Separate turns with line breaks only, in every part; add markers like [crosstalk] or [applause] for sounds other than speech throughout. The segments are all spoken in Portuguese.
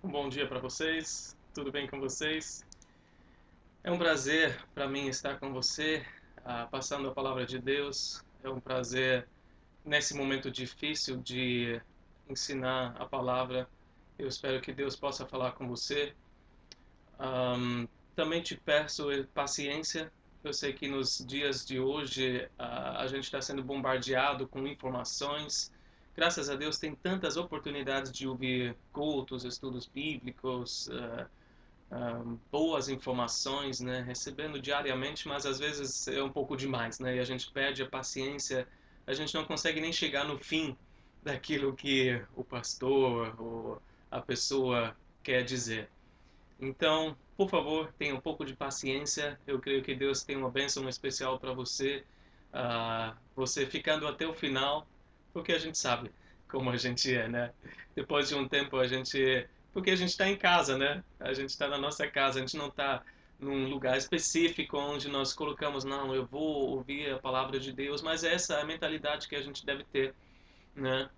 Um bom dia para vocês. Tudo bem com vocês? É um prazer para mim estar com você, uh, passando a palavra de Deus. É um prazer nesse momento difícil de ensinar a palavra. Eu espero que Deus possa falar com você. Um, também te peço paciência. Eu sei que nos dias de hoje uh, a gente está sendo bombardeado com informações graças a Deus, tem tantas oportunidades de ouvir cultos, estudos bíblicos, uh, boas informações, né, recebendo diariamente, mas às vezes é um pouco demais, né, e a gente perde a paciência, a gente não consegue nem chegar no fim daquilo que o pastor ou a pessoa quer dizer. Então, por favor, tenha um pouco de paciência. Eu creio que Deus tem uma bênção especial para você. Uh, você ficando até o final, porque a gente sabe como a gente é, né? Depois de um tempo a gente, porque a gente está em casa, né? A gente está na nossa casa, a gente não está num lugar específico onde nós colocamos, não, eu vou ouvir a palavra de Deus, mas essa é a mentalidade que a gente deve ter, né?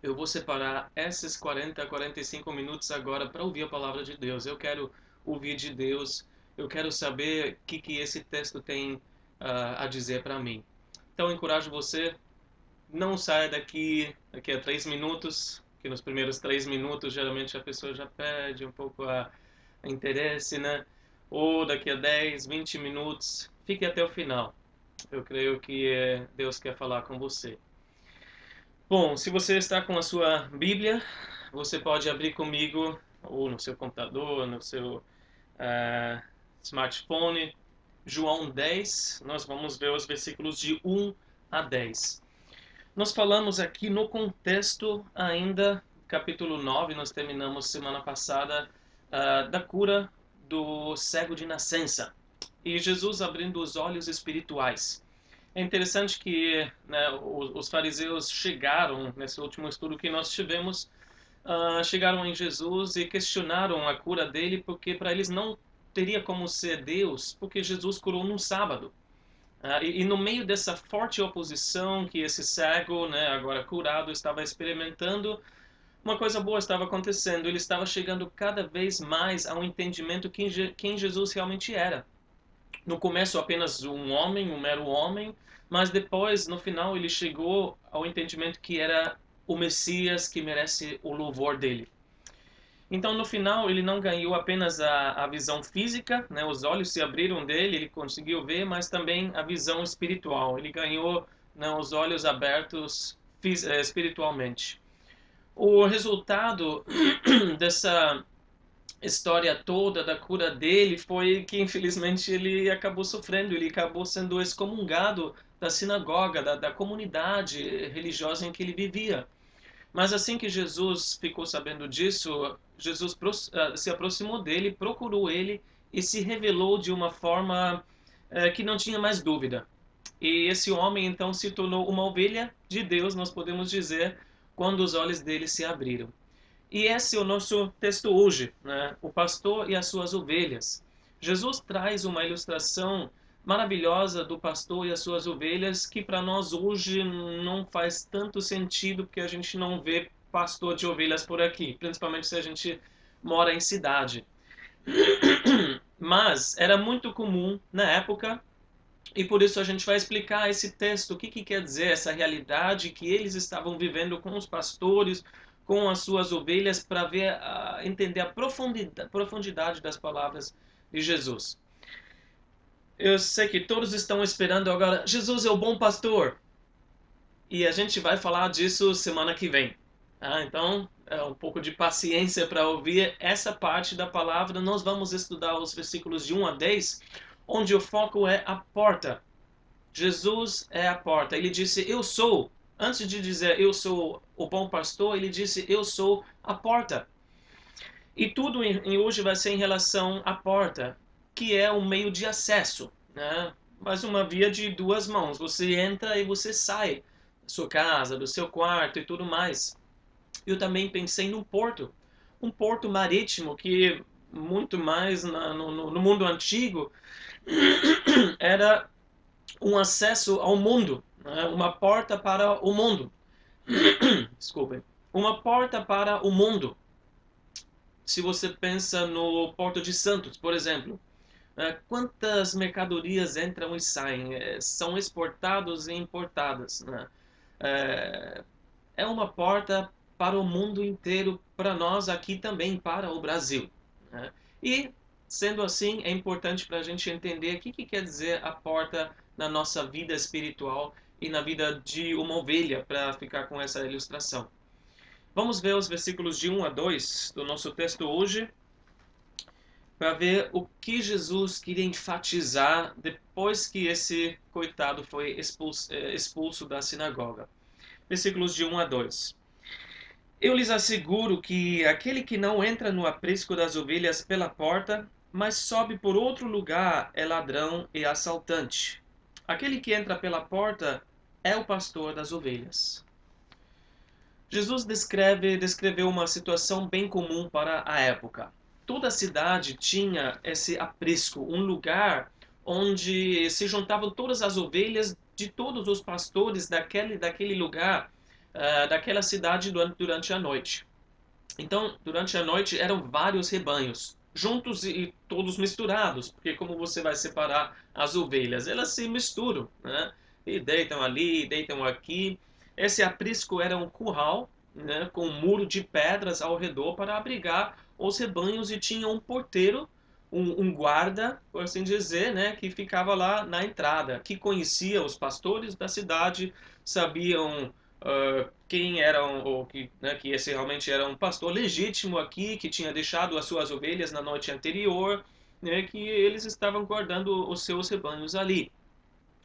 Eu vou separar esses 40, 45 minutos agora para ouvir a palavra de Deus. Eu quero ouvir de Deus, eu quero saber o que, que esse texto tem uh, a dizer para mim. Então, encorajo você não saia daqui daqui a três minutos, que nos primeiros três minutos geralmente a pessoa já perde um pouco a, a interesse, né? Ou daqui a 10, 20 minutos, fique até o final. Eu creio que é, Deus quer falar com você. Bom, se você está com a sua Bíblia, você pode abrir comigo, ou no seu computador, no seu uh, smartphone, João 10. Nós vamos ver os versículos de 1 a 10. Nós falamos aqui no contexto ainda, capítulo 9, nós terminamos semana passada, uh, da cura do cego de nascença. E Jesus abrindo os olhos espirituais. É interessante que né, os, fariseus chegaram, nesse último estudo que nós tivemos, uh, chegaram em Jesus e questionaram a cura dele, porque para eles não teria como ser Deus, porque Jesus curou num sábado. Uh, e, e, no meio dessa forte oposição que esse cego, né, agora curado, estava experimentando, uma coisa boa estava acontecendo. Ele estava chegando cada vez mais ao entendimento quem, quem Jesus realmente era. No começo, apenas um homem, um mero homem, mas depois, no final, ele chegou ao entendimento que era o Messias que merece o louvor dele. Então, no final, ele não ganhou apenas a, a visão física, né? os olhos se abriram dele, ele conseguiu ver, mas também a visão espiritual. Ele ganhou né, os olhos abertos eh, espiritualmente. O resultado [clears throat] dessa história toda da cura dele foi que, infelizmente, ele acabou sofrendo, ele acabou sendo excomungado da sinagoga, da, da comunidade religiosa em que ele vivia. Mas assim que Jesus ficou sabendo disso, Jesus ah, se aproximou dele, procurou ele e se revelou de uma forma eh, que não tinha mais dúvida. E esse homem então se tornou uma ovelha de Deus, nós podemos dizer, quando os olhos dele se abriram. E esse é o nosso texto hoje, né? o pastor e as suas ovelhas. Jesus traz uma ilustração maravilhosa do pastor e as suas ovelhas que para nós hoje não faz tanto sentido porque a gente não vê pastor de ovelhas por aqui, principalmente se a gente mora em cidade. [clears throat] Mas era muito comum na época e por isso a gente vai explicar esse texto, o que, que quer dizer essa realidade que eles estavam vivendo com os pastores, com as suas ovelhas, para ver, uh, entender a profundidade, profundidade das palavras de Jesus. Eu sei que todos estão esperando agora. Jesus é o bom pastor. E a gente vai falar disso semana que vem. Ah, então, é um pouco de paciência para ouvir essa parte da palavra. Nós vamos estudar os versículos de 1 a 10, onde o foco é a porta. Jesus é a porta. Ele disse: Eu sou. Antes de dizer eu sou o bom pastor, ele disse: Eu sou a porta. E tudo em, hoje vai ser em relação à porta que é um meio de acesso, né? mas uma via de duas mãos. Você entra e você sai da sua casa, do seu quarto e tudo mais. Eu também pensei num porto, um porto marítimo que muito mais na, no, no mundo antigo [clears throat] era um acesso ao mundo, né? uma porta para o mundo. [clears throat] Desculpem. Uma porta para o mundo. Se você pensa no Porto de Santos, por exemplo, né, quantas mercadorias entram e saem, é, são exportadas e importadas. Né? É, é uma porta para o mundo inteiro, para nós aqui também, para o Brasil. Né? E, sendo assim, é importante para a gente entender o que, que quer dizer a porta na nossa vida espiritual e na vida de uma ovelha, para ficar com essa ilustração. Vamos ver os versículos de 1 a 2 do nosso texto hoje, para ver o que Jesus queria enfatizar depois que esse coitado foi expulso, eh, expulso da sinagoga. Versículos de 1 a 2. Eu lhes asseguro que aquele que não entra no aprisco das ovelhas pela porta, mas sobe por outro lugar, é ladrão e assaltante. Aquele que entra pela porta é o pastor das ovelhas. Jesus descreve, descreveu uma situação bem comum para a época. Toda a cidade tinha esse aprisco, um lugar onde se juntavam todas as ovelhas de todos os pastores daquele, daquele lugar, uh, daquela cidade durante, durante a noite. Então, durante a noite eram vários rebanhos, juntos e todos misturados, porque como você vai separar as ovelhas? Elas se misturam, né? E deitam ali, deitam aqui. Esse aprisco era um curral né, com um muro de pedras ao redor para abrigar os rebanhos e tinha um porteiro, um, um, guarda, por assim dizer, né, que ficava lá na entrada, que conhecia os pastores da cidade, sabiam uh, quem eram, ou que, né, que esse realmente era um pastor legítimo aqui, que tinha deixado as suas ovelhas na noite anterior, né, que eles estavam guardando os seus rebanhos ali.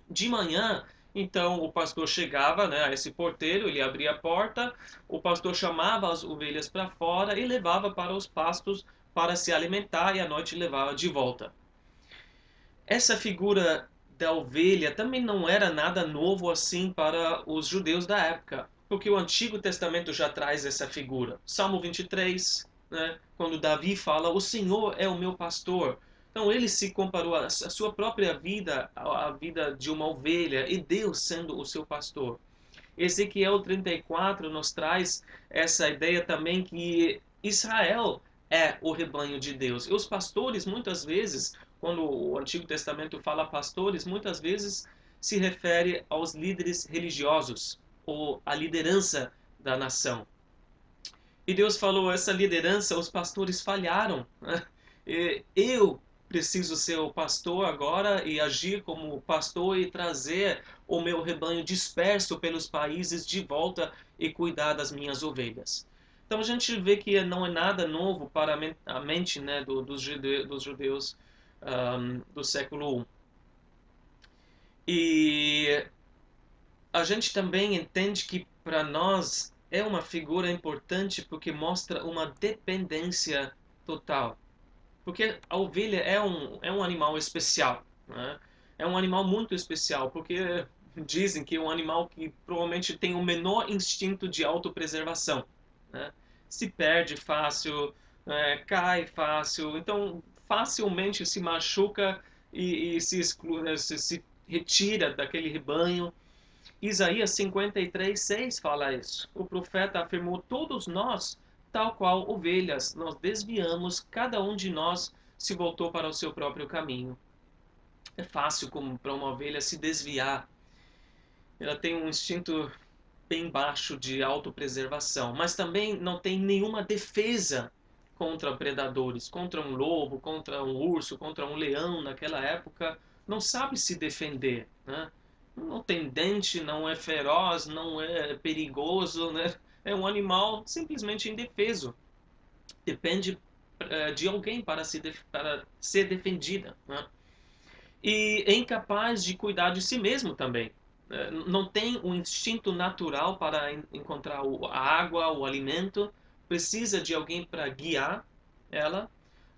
De manhã, então o pastor chegava né, a esse porteiro, ele abria a porta, o pastor chamava as ovelhas para fora e levava para os pastos para se alimentar e à noite levava de volta. Essa figura da ovelha também não era nada novo assim para os judeus da época, porque o Antigo Testamento já traz essa figura. Salmo 23, né, quando Davi fala: O Senhor é o meu pastor, então ele se comparou a sua própria vida à vida de uma ovelha e Deus sendo o seu pastor. Ezequiel 34 nos traz essa ideia também que Israel é o rebanho de Deus. E os pastores, muitas vezes, quando o Antigo Testamento fala pastores, muitas vezes se refere aos líderes religiosos ou à liderança da nação. E Deus falou: essa liderança, os pastores falharam. [laughs] Eu preciso ser o pastor agora e agir como pastor e trazer o meu rebanho disperso pelos países de volta e cuidar das minhas ovelhas. Então a gente vê que não é nada novo para a mente né, dos judeus um, do século I. E a gente também entende que para nós é uma figura importante porque mostra uma dependência total porque a ovelha é um, é um animal especial. Né? É um animal muito especial, porque dizem que é um animal que provavelmente tem o menor instinto de autopreservação. Né? Se perde fácil, é, cai fácil, então facilmente se machuca e, e se, né, se, se retira daquele rebanho. Isaías 53, 6 fala isso. O profeta afirmou: Todos nós tal qual ovelhas, nós desviamos, cada um de nós se voltou para o seu próprio caminho. É fácil como para uma ovelha se desviar. Ela tem um instinto bem baixo de autopreservação, mas também não tem nenhuma defesa contra predadores, contra um lobo, contra um urso, contra um leão naquela época, não sabe se defender, né? Não tem dente, não é feroz, não é perigoso, né? é um animal simplesmente indefeso. Depende uh, de alguém para, se para ser defendida. Né? E é incapaz de cuidar de si mesmo também. Uh, não tem um instinto natural para encontrar a água, o alimento. Precisa de alguém para guiar ela.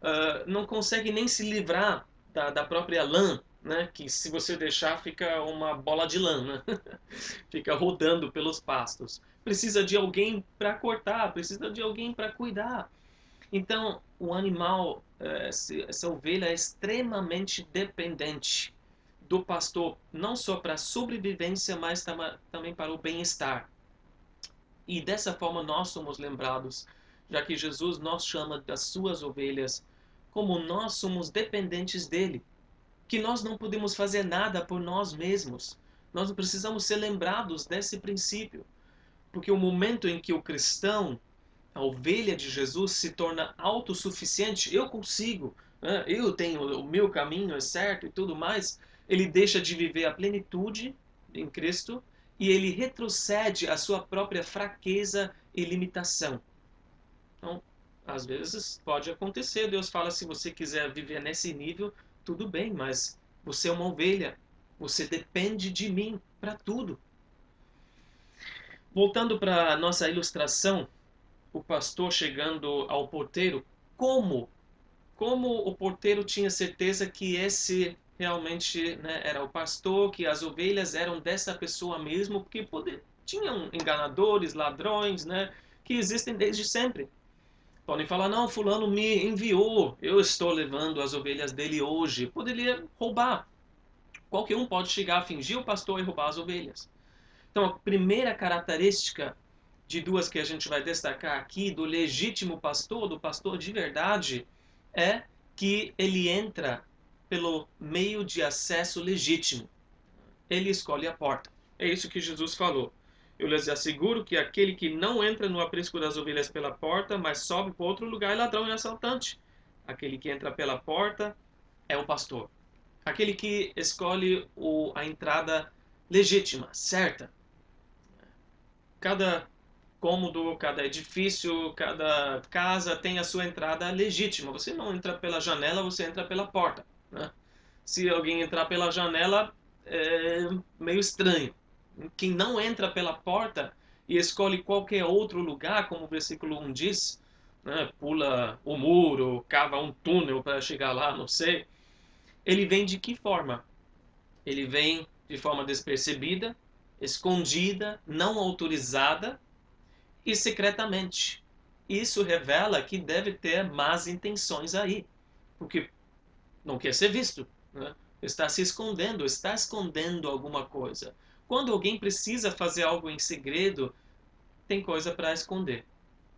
Uh, não consegue nem se livrar da, da própria lã né? Que se você deixar fica uma bola de lã, né? [laughs] fica rodando pelos pastos. Precisa de alguém para cortar, precisa de alguém para cuidar. Então, o animal, eh, essa ovelha é extremamente dependente do pastor, não só para a sobrevivência, mas também para o bem-estar. E dessa forma nós somos lembrados já que Jesus nos chama das suas ovelhas, como nós somos dependentes dele, que nós não podemos fazer nada por nós mesmos. Nós precisamos ser lembrados desse princípio, porque o momento em que o cristão, a ovelha de Jesus, se torna autossuficiente, eu consigo, né? eu tenho o meu caminho é certo e tudo mais, ele deixa de viver a plenitude em Cristo e ele retrocede à sua própria fraqueza e limitação. Então, às vezes pode acontecer, Deus fala se você quiser viver nesse nível, tudo bem, mas você é uma ovelha, você depende de mim para tudo. Voltando para a nossa ilustração, o pastor chegando ao porteiro, como como o porteiro tinha certeza que esse realmente né, era o pastor, que as ovelhas eram dessa pessoa mesmo, porque poder, tinham enganadores, ladrões, né, que existem desde sempre. Podem falar, não, fulano me enviou, eu estou levando as ovelhas dele hoje. Poderia roubar. Qualquer um pode chegar fingir o pastor e roubar as ovelhas. Então, a primeira característica de duas que a gente vai destacar aqui, do legítimo pastor, do pastor de verdade, é que ele entra pelo meio de acesso legítimo. Ele escolhe a porta. É isso que Jesus falou. Eu lhes asseguro que aquele que não entra no aprisco das ovelhas pela porta, mas sobe para outro lugar é ladrão e assaltante. Aquele que entra pela porta é o pastor. Aquele que escolhe o, a entrada legítima, certa. Cada cômodo, cada edifício, cada casa tem a sua entrada legítima. Você não entra pela janela, você entra pela porta. Né? Se alguém entrar pela janela, é meio estranho. Quem não entra pela porta e escolhe qualquer outro lugar, como o versículo 1 diz, né? pula o muro, cava um túnel para chegar lá, não sei. Ele vem de que forma? Ele vem de forma despercebida, escondida, não autorizada e secretamente. Isso revela que deve ter más intenções aí, porque não quer ser visto, né? está se escondendo, está escondendo alguma coisa. Quando alguém precisa fazer algo em segredo, tem coisa para esconder.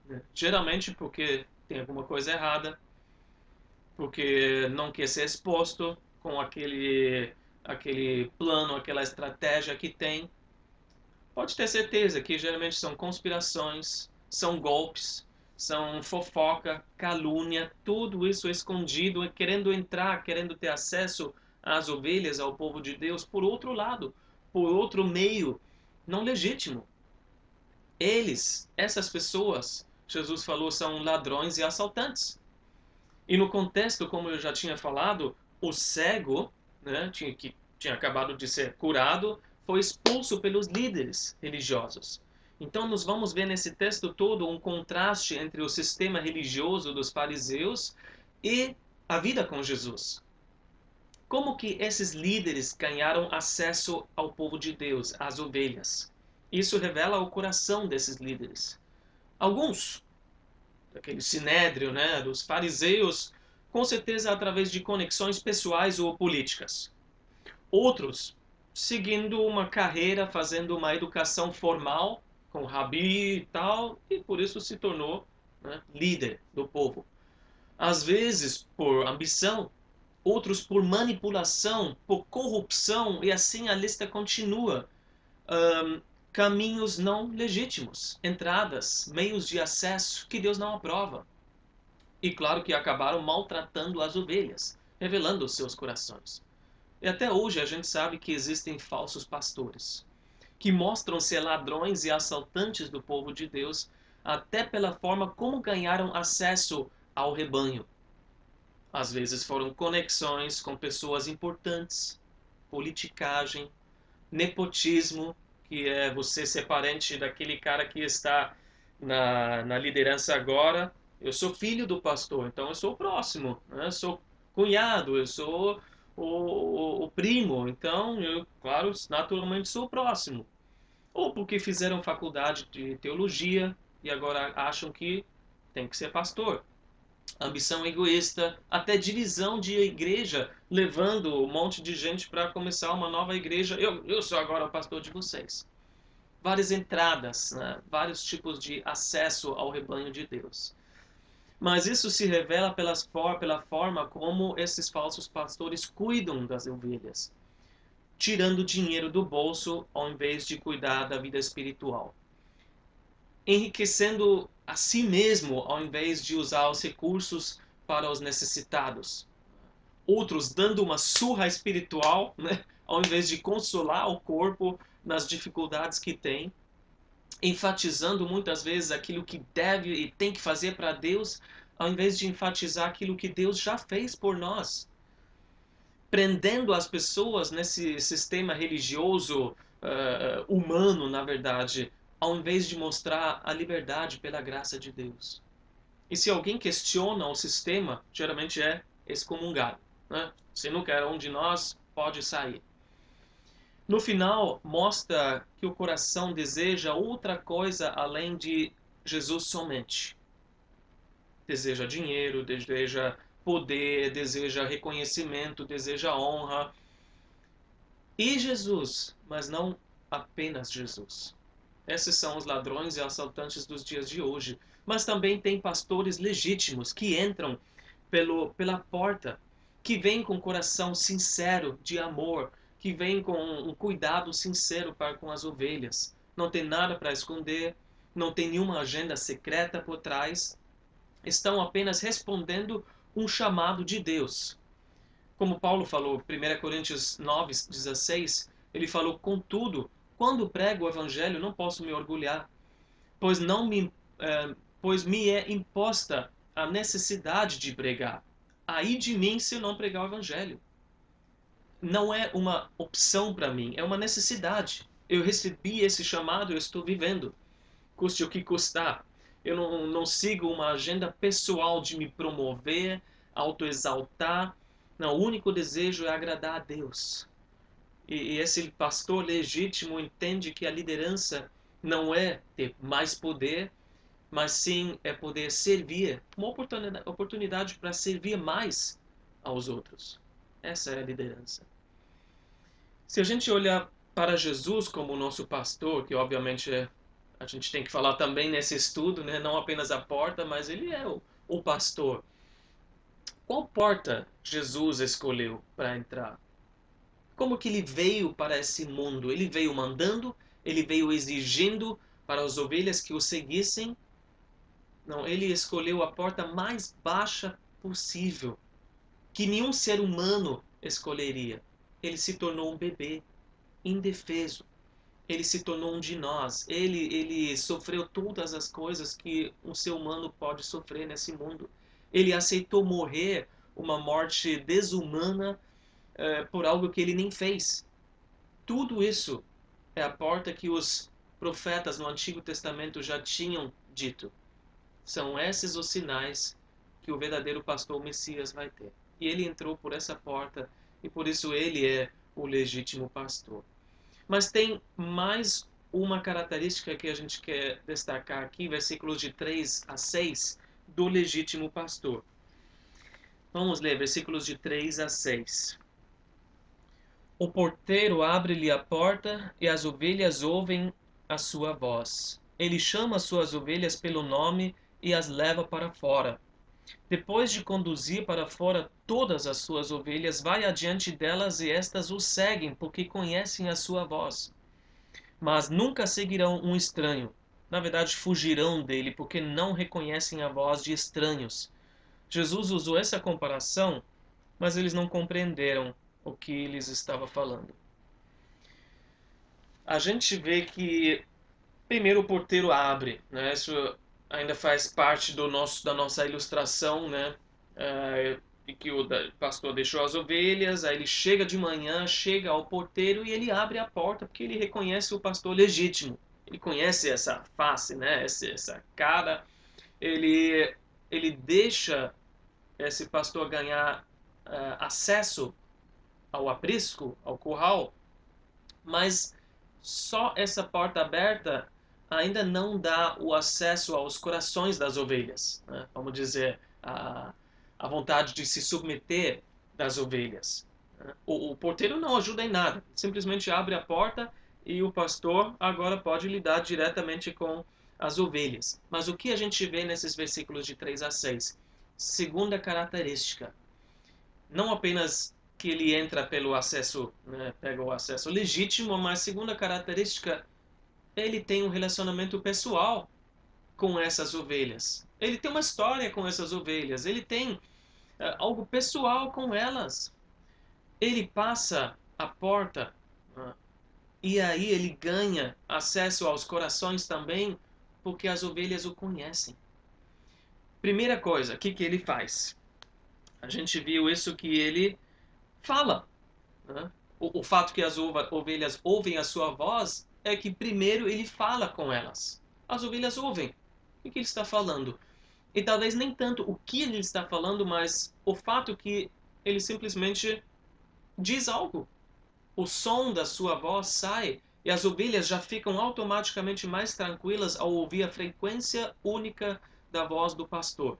Né? Geralmente porque tem alguma coisa errada, porque não quer ser exposto com aquele, aquele plano, aquela estratégia que tem. Pode ter certeza que geralmente são conspirações, são golpes, são fofoca, calúnia, tudo isso escondido, querendo entrar, querendo ter acesso às ovelhas, ao povo de Deus, por outro lado, por outro meio, não legítimo. Eles, essas pessoas, Jesus falou, são ladrões e assaltantes. E no contexto, como eu já tinha falado, o cego, né, tinha, que tinha acabado de ser curado, foi expulso pelos líderes religiosos. Então, nós vamos ver nesse texto todo um contraste entre o sistema religioso dos fariseus e a vida com Jesus. Como que esses líderes ganharam acesso ao povo de Deus, às ovelhas? Isso revela o coração desses líderes. Alguns, daquele sinédrio, né, dos fariseus, com certeza através de conexões pessoais ou políticas. Outros, seguindo uma carreira, fazendo uma educação formal com Rabi e tal, e por isso se tornou né, líder do povo. Às vezes por ambição, outros por manipulação, por corrupção, e assim a lista continua. Um, caminhos não legítimos, entradas, meios de acesso que Deus não aprova. E claro que acabaram maltratando as ovelhas, revelando os seus corações. E até hoje a gente sabe que existem falsos pastores que mostram ser ladrões e assaltantes do povo de Deus, até pela forma como ganharam acesso ao rebanho. Às vezes foram conexões com pessoas importantes, politicagem, nepotismo, que é você ser parente daquele cara que está na, na liderança agora. Eu sou filho do pastor, então eu sou o próximo, né? eu sou cunhado, eu sou o, o, o primo, então eu, claro, naturalmente sou próximo. Ou porque fizeram faculdade de teologia e agora acham que tem que ser pastor. Ambição egoísta, até divisão de igreja, levando um monte de gente para começar uma nova igreja. Eu, eu sou agora o pastor de vocês. várias entradas, né? vários tipos de acesso ao rebanho de Deus. Mas isso se revela pelas, pela forma como esses falsos pastores cuidam das ovelhas, tirando dinheiro do bolso ao invés de cuidar da vida espiritual, enriquecendo a si mesmo ao invés de usar os recursos para os necessitados, outros dando uma surra espiritual, né? ao invés de consolar o corpo nas dificuldades que tem, enfatizando muitas vezes aquilo que deve e tem que fazer para Deus, ao invés de enfatizar aquilo que Deus já fez por nós. Prendendo as pessoas nesse sistema religioso uh, humano, na verdade, ao invés de mostrar a liberdade pela graça de Deus. E se alguém questiona o sistema, geralmente é excomungado. Né? Se não quer um de nós, pode sair. No final, mostra que o coração deseja outra coisa além de Jesus somente. Deseja dinheiro, deseja poder, deseja reconhecimento, deseja honra. E Jesus, mas não apenas Jesus. Esses são os ladrões e assaltantes dos dias de hoje. Mas também tem pastores legítimos que entram pelo, pela porta, que vêm com coração sincero de amor, que vêm com um cuidado sincero para com as ovelhas. Não tem nada para esconder, não tem nenhuma agenda secreta por trás. Estão apenas respondendo um chamado de Deus. Como Paulo falou, 1 Coríntios 9, 16, ele falou: Contudo, quando prego o evangelho, não posso me orgulhar, pois não me, eh, pois me é imposta a necessidade de pregar. Aí de mim se eu não pregar o evangelho. Não é uma opção para mim, é uma necessidade. Eu recebi esse chamado, eu estou vivendo. Custe o que custar. Eu não, não sigo uma agenda pessoal de me promover, autoexaltar. Não, o único desejo é agradar a Deus. E, esse pastor legítimo entende que a liderança não é ter mais poder, mas sim é poder servir, uma oportunidade, oportunidade para servir mais aos outros. Essa é a liderança. Se a gente olhar para Jesus como nosso pastor, que obviamente é, a gente tem que falar também nesse estudo, né? não apenas a porta, mas ele é o, o pastor. Qual porta Jesus escolheu para entrar? como que ele veio para esse mundo? Ele veio mandando, ele veio exigindo para as ovelhas que o seguissem. Não, ele escolheu a porta mais baixa possível, que nenhum ser humano escolheria. Ele se tornou um bebê, indefeso. Ele se tornou um de nós. Ele, ele sofreu todas as coisas que um ser humano pode sofrer nesse mundo. Ele aceitou morrer uma morte desumana é, por algo que ele nem fez. Tudo isso é a porta que os profetas no Antigo Testamento já tinham dito. São esses os sinais que o verdadeiro pastor Messias vai ter. E ele entrou por essa porta e por isso ele é o legítimo pastor. Mas tem mais uma característica que a gente quer destacar aqui, versículos de 3 a 6, do legítimo pastor. Vamos ler versículos de 3 a 6. O porteiro abre-lhe a porta e as ovelhas ouvem a sua voz. Ele chama as suas ovelhas pelo nome e as leva para fora. Depois de conduzir para fora todas as suas ovelhas, vai adiante delas e estas o seguem, porque conhecem a sua voz. Mas nunca seguirão um estranho. Na verdade, fugirão dele, porque não reconhecem a voz de estranhos. Jesus usou essa comparação, mas eles não compreenderam o que lhes estava falando. A gente vê que primeiro o porteiro abre, né? Isso ainda faz parte do nosso da nossa ilustração, né? É, que o pastor deixou as ovelhas, aí ele chega de manhã, chega ao porteiro e ele abre a porta porque ele reconhece o pastor legítimo. Ele conhece essa face, né? Essa, essa cara. Ele ele deixa esse pastor ganhar uh, acesso ao aprisco, ao curral, mas só essa porta aberta ainda não dá o acesso aos corações das ovelhas, né? vamos dizer, a, a vontade de se submeter das ovelhas. Né? O, o porteiro não ajuda em nada, simplesmente abre a porta e o pastor agora pode lidar diretamente com as ovelhas. Mas o que a gente vê nesses versículos de 3 a 6? Segunda característica. Não apenas que ele entra pelo acesso, né, pega o acesso legítimo, mas segunda característica, ele tem um relacionamento pessoal com essas ovelhas. Ele tem uma história com essas ovelhas. Ele tem uh, algo pessoal com elas. Ele passa a porta uh, e aí ele ganha acesso aos corações também, porque as ovelhas o conhecem. Primeira coisa, o que, que ele faz? A gente viu isso que ele fala. Né? O, o fato que as ovelhas ouvem a sua voz é que primeiro ele fala com elas. As ovelhas ouvem o que ele está falando. E talvez nem tanto o que ele está falando, mas o fato que ele simplesmente diz algo. O som da sua voz sai e as ovelhas já ficam automaticamente mais tranquilas ao ouvir a frequência única da voz do pastor.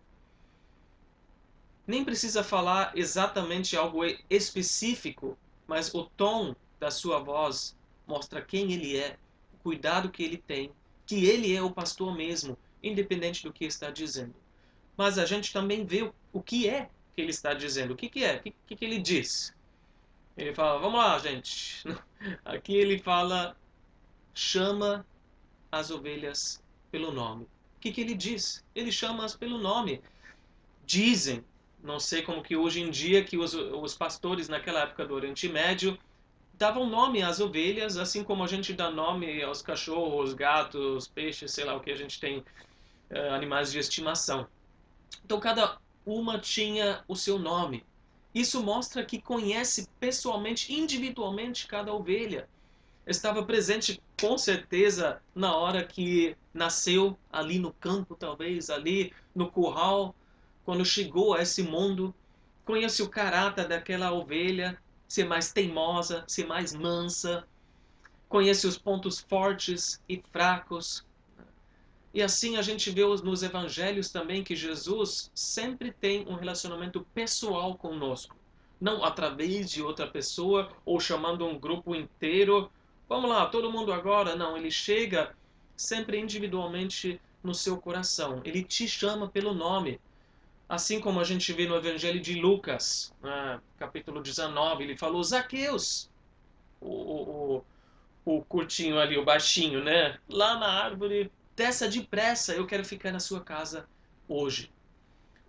Nem precisa falar exatamente algo específico, mas o tom da sua voz mostra quem ele é, o cuidado que ele tem, que ele é o pastor mesmo independente do que está dizendo. Mas a gente também vê o, que é que ele está dizendo. O que, que é? O que, que, ele diz? Ele fala, vamos lá, gente. [laughs] Aqui ele fala, chama as ovelhas pelo nome. O que, que ele diz? Ele chama-as pelo nome. Dizem, não sei como que hoje em dia, que os, os pastores naquela época do Oriente Médio davam nome às ovelhas, assim como a gente dá nome aos cachorros, gatos, peixes, sei lá o que a gente tem uh, animais de estimação. Então cada uma tinha o seu nome. Isso mostra que conhece pessoalmente, individualmente cada ovelha. Estava presente com certeza na hora que nasceu ali no campo, talvez ali no curral, quando chegou a esse mundo. Conhece o caráter daquela ovelha, ser mais teimosa, ser mais mansa. Conhece os pontos fortes e fracos, e assim a gente vê nos evangelhos também que Jesus sempre tem um relacionamento pessoal conosco. Não através de outra pessoa ou chamando um grupo inteiro. Vamos lá, todo mundo agora. Não, ele chega sempre individualmente no seu coração. Ele te chama pelo nome. Assim como a gente vê no Evangelho de Lucas, né, capítulo 19, ele falou: Zaqueus, o, o, o curtinho ali, o baixinho, né? Lá na árvore Desça depressa, eu quero ficar na sua casa hoje.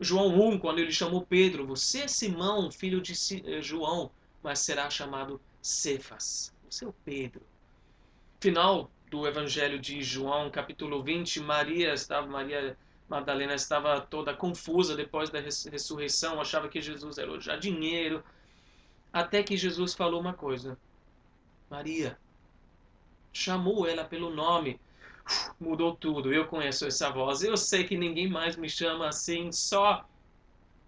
João 1, quando ele chamou Pedro, você é Simão, filho de eh, João, mas será chamado Cefas. Você é o Pedro. Final do Evangelho de João, capítulo 20, Maria estava, Maria Madalena estava toda confusa depois da ressurreição, achava que Jesus era o jardineiro, até que Jesus falou uma coisa. Maria chamou ela pelo nome [sighs] mudou tudo. Eu conheço essa voz. Eu sei que ninguém mais me chama assim, só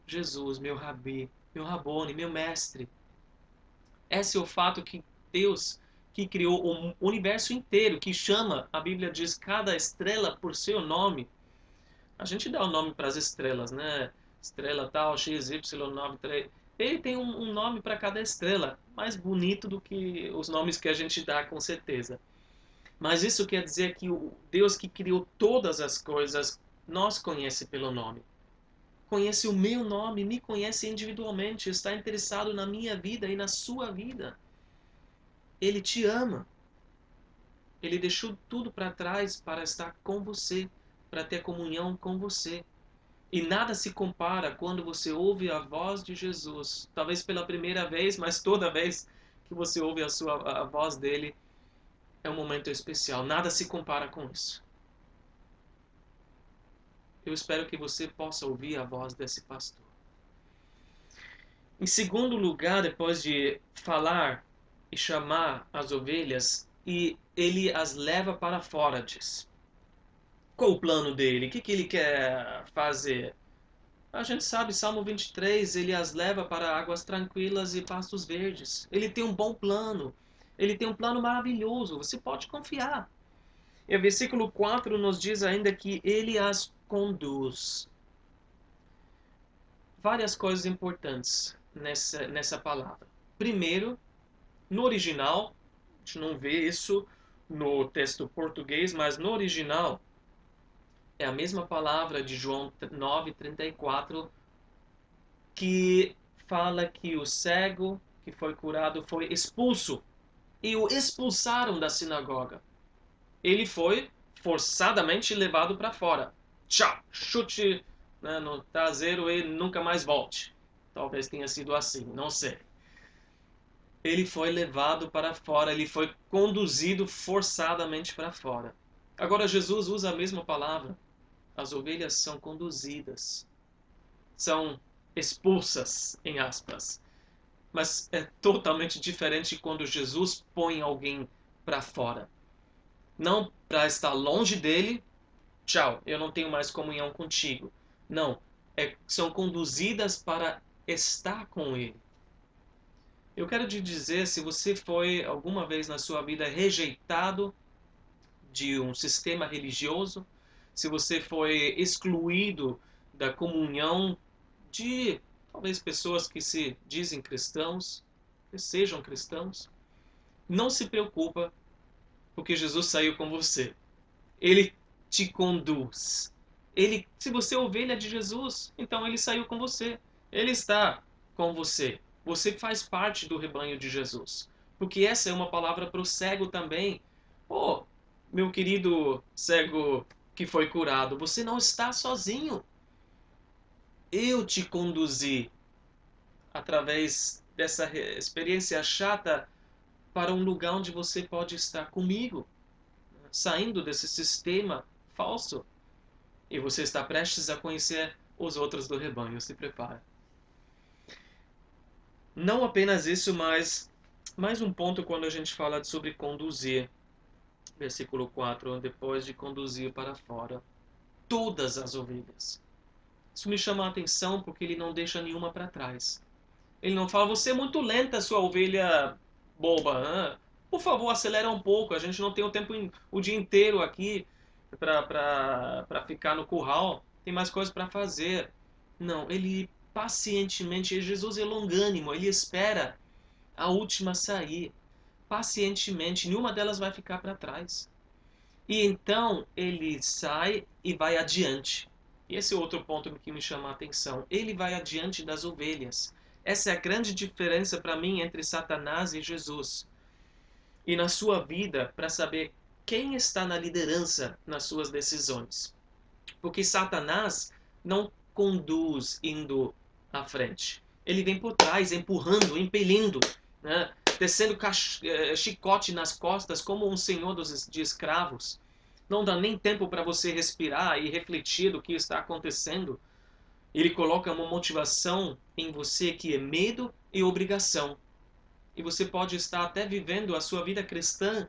Jesus, meu rabi, meu rabone, meu mestre. Esse é o fato que Deus, que criou o universo inteiro, que chama, a Bíblia diz, cada estrela por seu nome. A gente dá o um nome para as estrelas, né? Estrela tal, XY93. Ele tem um, um nome para cada estrela, mais bonito do que os nomes que a gente dá, com certeza. Mas isso quer dizer que o Deus que criou todas as coisas nos conhece pelo nome. Conhece o meu nome, me conhece individualmente, está interessado na minha vida e na sua vida. Ele te ama. Ele deixou tudo para trás para estar com você, para ter comunhão com você. E nada se compara quando você ouve a voz de Jesus, talvez pela primeira vez, mas toda vez que você ouve a sua a voz dele, é um momento especial. Nada se compara com isso. Eu espero que você possa ouvir a voz desse pastor. Em segundo lugar, depois de falar e chamar as ovelhas, e ele as leva para fora, diz. Qual o plano dele? O que, que ele quer fazer? A gente sabe, Salmo 23, ele as leva para águas tranquilas e pastos verdes. Ele tem um bom plano. Ele tem um plano maravilhoso, você pode confiar. E o versículo 4 nos diz ainda que ele as conduz. Várias coisas importantes nessa, nessa palavra. Primeiro, no original, gente não vê isso no texto português, mas no original é a mesma palavra de João 9:34 que fala que o cego que foi curado foi expulso e o expulsaram da sinagoga. Ele foi forçadamente levado para fora. Tchau, chute né, no traseiro e nunca mais volte. Talvez tenha sido assim, não sei. Ele foi levado para fora, ele foi conduzido forçadamente para fora. Agora Jesus usa a mesma palavra. As ovelhas são conduzidas, são expulsas, em aspas. Mas é totalmente diferente quando Jesus põe alguém para fora. Não para estar longe dele, tchau, eu não tenho mais comunhão contigo. Não, é, são conduzidas para estar com ele. Eu quero te dizer, se você foi alguma vez na sua vida rejeitado de um sistema religioso, se você foi excluído da comunhão de talvez pessoas que se dizem cristãos, que sejam cristãos, não se preocupa, porque Jesus saiu com você. Ele te conduz. Ele, se você é ovelha de Jesus, então ele saiu com você. Ele está com você. Você faz parte do rebanho de Jesus. Porque essa é uma palavra para o cego também. Oh, meu querido cego que foi curado, você não está sozinho eu te conduzi através dessa experiência chata para um lugar onde você pode estar comigo, saindo desse sistema falso. E você está prestes a conhecer os outros do rebanho. Se prepare. Não apenas isso, mas mais um ponto quando a gente fala sobre conduzir. Versículo 4: Depois de conduzir para fora todas as ovelhas. Isso me chama a atenção porque ele não deixa nenhuma para trás. Ele não fala, você é muito lenta, sua ovelha boba. Né? Por favor, acelera um pouco. A gente não tem o tempo, o dia inteiro aqui para ficar no curral. Tem mais coisas para fazer. Não, ele pacientemente, Jesus é longânimo, ele espera a última sair. Pacientemente, nenhuma delas vai ficar para trás. E então ele sai e vai adiante. E esse é outro ponto que me chama a atenção. Ele vai adiante das ovelhas. Essa é a grande diferença para mim entre Satanás e Jesus. E na sua vida, para saber quem está na liderança nas suas decisões. Porque Satanás não conduz indo à frente. Ele vem por trás, empurrando, impelindo, né? Descendo eh, chicote nas costas como um senhor de escravos não dá nem tempo para você respirar e refletir do que está acontecendo. Ele coloca uma motivação em você que é medo e obrigação. E você pode estar até vivendo a sua vida cristã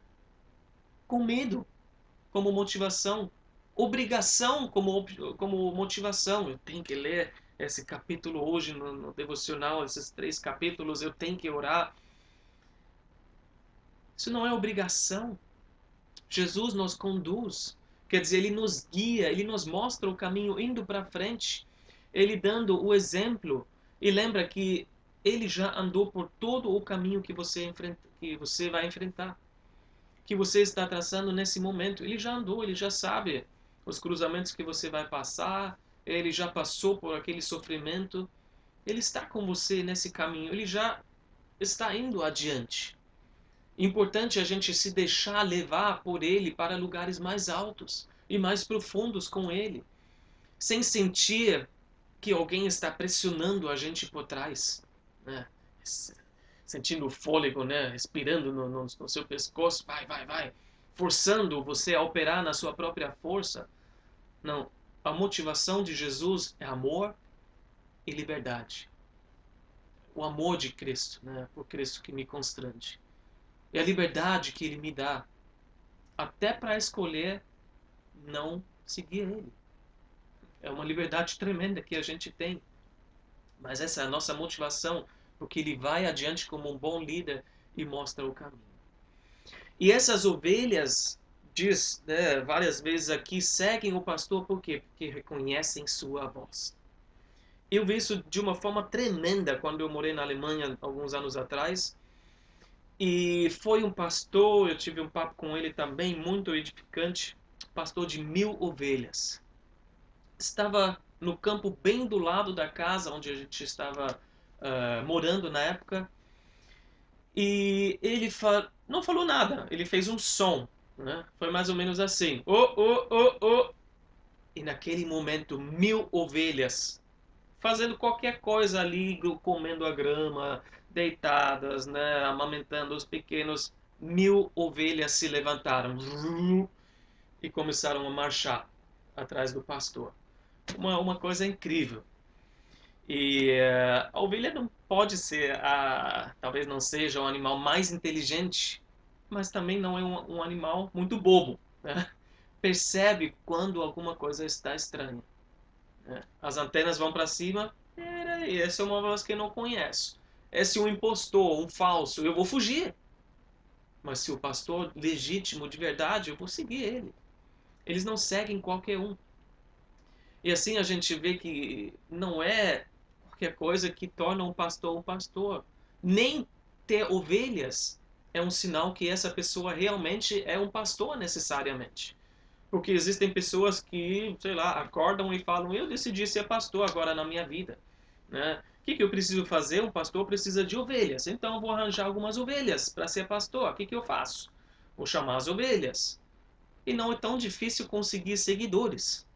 com medo como motivação, obrigação como, como motivação. Eu tenho que ler esse capítulo hoje no, no devocional, esses três capítulos, eu tenho que orar. Isso não é obrigação, Jesus nos conduz, quer dizer, ele nos guia, ele nos mostra o caminho indo para frente, ele dando o exemplo. E lembra que ele já andou por todo o caminho que você, enfrenta, que você vai enfrentar, que você está traçando nesse momento. Ele já andou, ele já sabe os cruzamentos que você vai passar, ele já passou por aquele sofrimento. Ele está com você nesse caminho, ele já está indo adiante. Importante a gente se deixar levar por ele para lugares mais altos e mais profundos com ele, sem sentir que alguém está pressionando a gente por trás, né? sentindo o fôlego, né? respirando no, no, no seu pescoço, vai, vai, vai, forçando você a operar na sua própria força. Não, a motivação de Jesus é amor e liberdade. O amor de Cristo, né? por Cristo que me constrange. É a liberdade que ele me dá, até para escolher não seguir ele. É uma liberdade tremenda que a gente tem. Mas essa é a nossa motivação, porque ele vai adiante como um bom líder e mostra o caminho. E essas ovelhas, diz né, várias vezes aqui, seguem o pastor por quê? Porque reconhecem sua voz. Eu vi isso de uma forma tremenda quando eu morei na Alemanha alguns anos atrás. E foi um pastor, eu tive um papo com ele também, muito edificante, pastor de mil ovelhas. Estava no campo bem do lado da casa onde a gente estava uh, morando na época. E ele fa não falou nada, ele fez um som. Né? Foi mais ou menos assim: oh, oh, oh, oh. E naquele momento, mil ovelhas fazendo qualquer coisa ali, comendo a grama, deitadas, né, amamentando os pequenos, mil ovelhas se levantaram e começaram a marchar atrás do pastor. Uma, uma coisa incrível. E uh, a ovelha não pode ser, a, talvez não seja o animal mais inteligente, mas também não é um, um animal muito bobo. Né? Percebe quando alguma coisa está estranha. Né? As antenas vão para cima. Peraí, essa é uma voz que eu não conheço. É um impostor, um falso. Eu vou fugir. Mas se o pastor legítimo de verdade, eu vou seguir ele. Eles não seguem qualquer um. E assim a gente vê que não é qualquer coisa que torna um pastor um pastor. Nem ter ovelhas é um sinal que essa pessoa realmente é um pastor necessariamente. Porque existem pessoas que, sei lá, acordam e falam: Eu decidi ser pastor agora na minha vida. Né? O que, que eu preciso fazer? Um pastor precisa de ovelhas. Então eu vou arranjar algumas ovelhas para ser pastor. O que, que eu faço? Vou chamar as ovelhas. E não é tão difícil conseguir seguidores.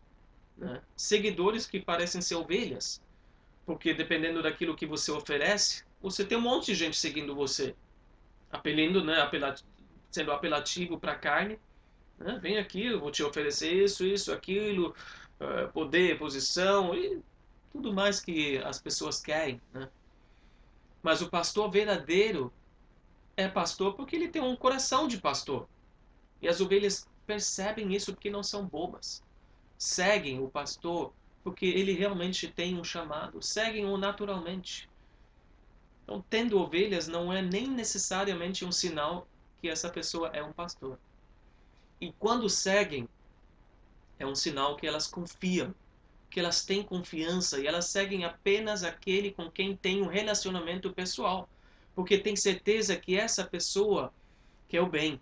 Né? Seguidores que parecem ser ovelhas. Porque dependendo daquilo que você oferece, você tem um monte de gente seguindo você. Apelando, né? Apelat sendo apelativo para a carne né? Vem aqui, eu vou te oferecer isso, isso, aquilo, uh, poder, posição e tudo mais que as pessoas querem. Né? Mas o pastor verdadeiro é pastor porque ele tem um coração de pastor. E as ovelhas percebem isso porque não são bobas. Seguem o pastor porque ele realmente tem um chamado. Seguem-o naturalmente. Então, tendo ovelhas não é nem necessariamente um sinal que essa pessoa é um pastor. E quando seguem, é um sinal que elas confiam, que elas têm confiança e elas seguem apenas aquele com quem tem um relacionamento pessoal, porque tem certeza que essa pessoa quer o bem.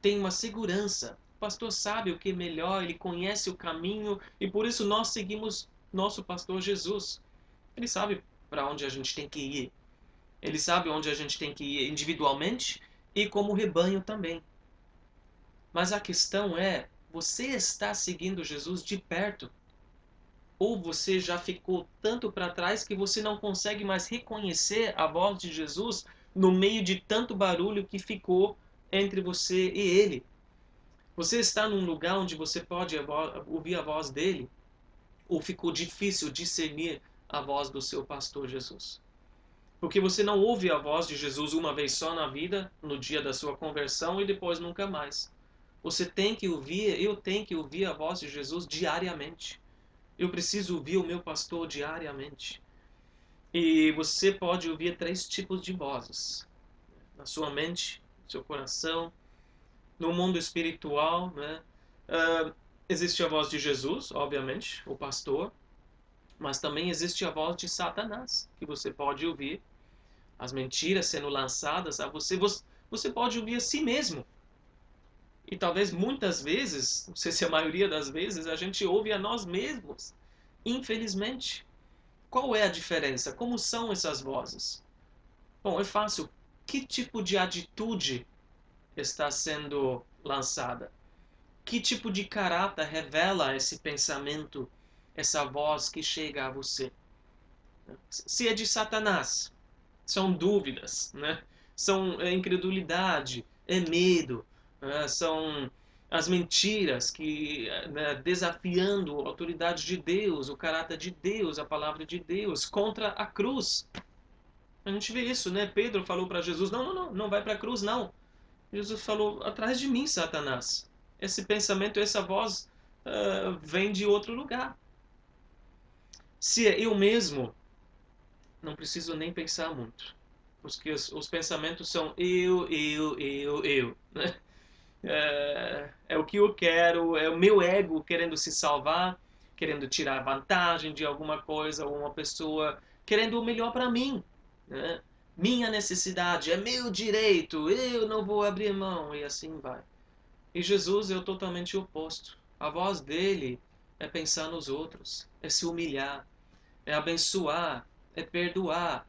Tem uma segurança. O pastor sabe o que é melhor, ele conhece o caminho e por isso nós seguimos nosso pastor Jesus. Ele sabe para onde a gente tem que ir. Ele sabe onde a gente tem que ir individualmente e como rebanho também. Mas a questão é: você está seguindo Jesus de perto? Ou você já ficou tanto para trás que você não consegue mais reconhecer a voz de Jesus no meio de tanto barulho que ficou entre você e ele? Você está num lugar onde você pode ouvir a voz dele? Ou ficou difícil discernir a voz do seu pastor Jesus? Porque você não ouve a voz de Jesus uma vez só na vida, no dia da sua conversão e depois nunca mais. Você tem que ouvir, eu tenho que ouvir a voz de Jesus diariamente. Eu preciso ouvir o meu pastor diariamente. E você pode ouvir três tipos de vozes: na sua mente, no seu coração, no mundo espiritual. Né? Uh, existe a voz de Jesus, obviamente, o pastor, mas também existe a voz de Satanás, que você pode ouvir. As mentiras sendo lançadas a você, você pode ouvir a si mesmo. E talvez muitas vezes, não sei se a maioria das vezes, a gente ouve a nós mesmos. Infelizmente. Qual é a diferença? Como são essas vozes? Bom, é fácil. Que tipo de atitude está sendo lançada? Que tipo de caráter revela esse pensamento, essa voz que chega a você? Se é de Satanás, são dúvidas, né? são é incredulidade, é medo, né, são as mentiras que né, desafiando a autoridade de Deus, o caráter de Deus, a palavra de Deus contra a cruz. A gente vê isso, né? Pedro falou para Jesus: "Não, não, não, não vai para a cruz não". Jesus falou: "Atrás de mim, Satanás". Esse pensamento, essa voz uh, vem de outro lugar. Se é eu mesmo, não preciso nem pensar muito, porque os, os pensamentos são eu, eu, eu, eu, né? É, é o que eu quero, é o meu ego querendo se salvar, querendo tirar vantagem de alguma coisa ou uma pessoa, querendo o melhor para mim. Né? minha necessidade, é meu direito, eu não vou abrir mão, e assim vai. E Jesus é o totalmente oposto. A voz dele é pensar nos outros, é se humilhar, é abençoar, é perdoar.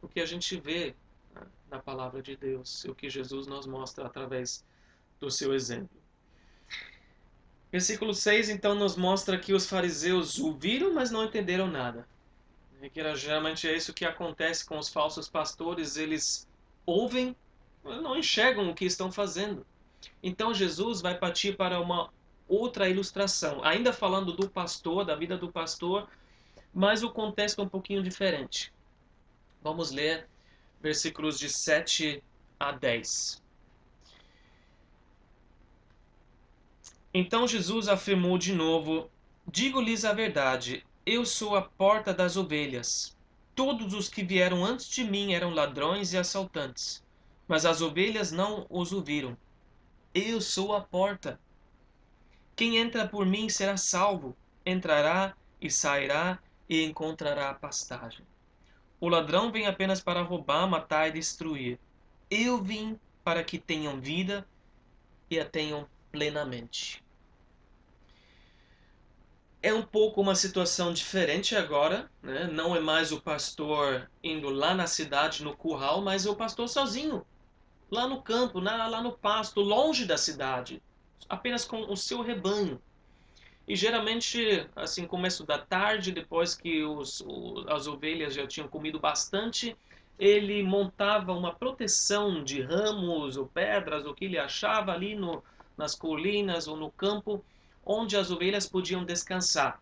O que a gente vê né, na palavra de Deus, o que Jesus nos mostra através do seu exemplo. Versículo 6 então nos mostra que os fariseus ouviram, mas não entenderam nada. E que geralmente é isso que acontece com os falsos pastores, eles ouvem, mas não enxergam o que estão fazendo. Então Jesus vai partir para uma outra ilustração, ainda falando do pastor, da vida do pastor, mas o contexto é um pouquinho diferente. Vamos ler versículos de 7 a 10. Então Jesus afirmou de novo: Digo-lhes a verdade, eu sou a porta das ovelhas. Todos os que vieram antes de mim eram ladrões e assaltantes, mas as ovelhas não os ouviram. Eu sou a porta. Quem entra por mim será salvo, entrará e sairá e encontrará pastagem. O ladrão vem apenas para roubar, matar e destruir. Eu vim para que tenham vida e a tenham plenamente é um pouco uma situação diferente agora, né? Não é mais o pastor indo lá na cidade, no curral, mas é o pastor sozinho, lá no campo, na, lá no pasto, longe da cidade, apenas com o seu rebanho. E geralmente, assim, começo da tarde, depois que os, as ovelhas já tinham comido bastante, ele montava uma proteção de ramos ou pedras, o que ele achava ali no, nas colinas ou no campo, onde as ovelhas podiam descansar.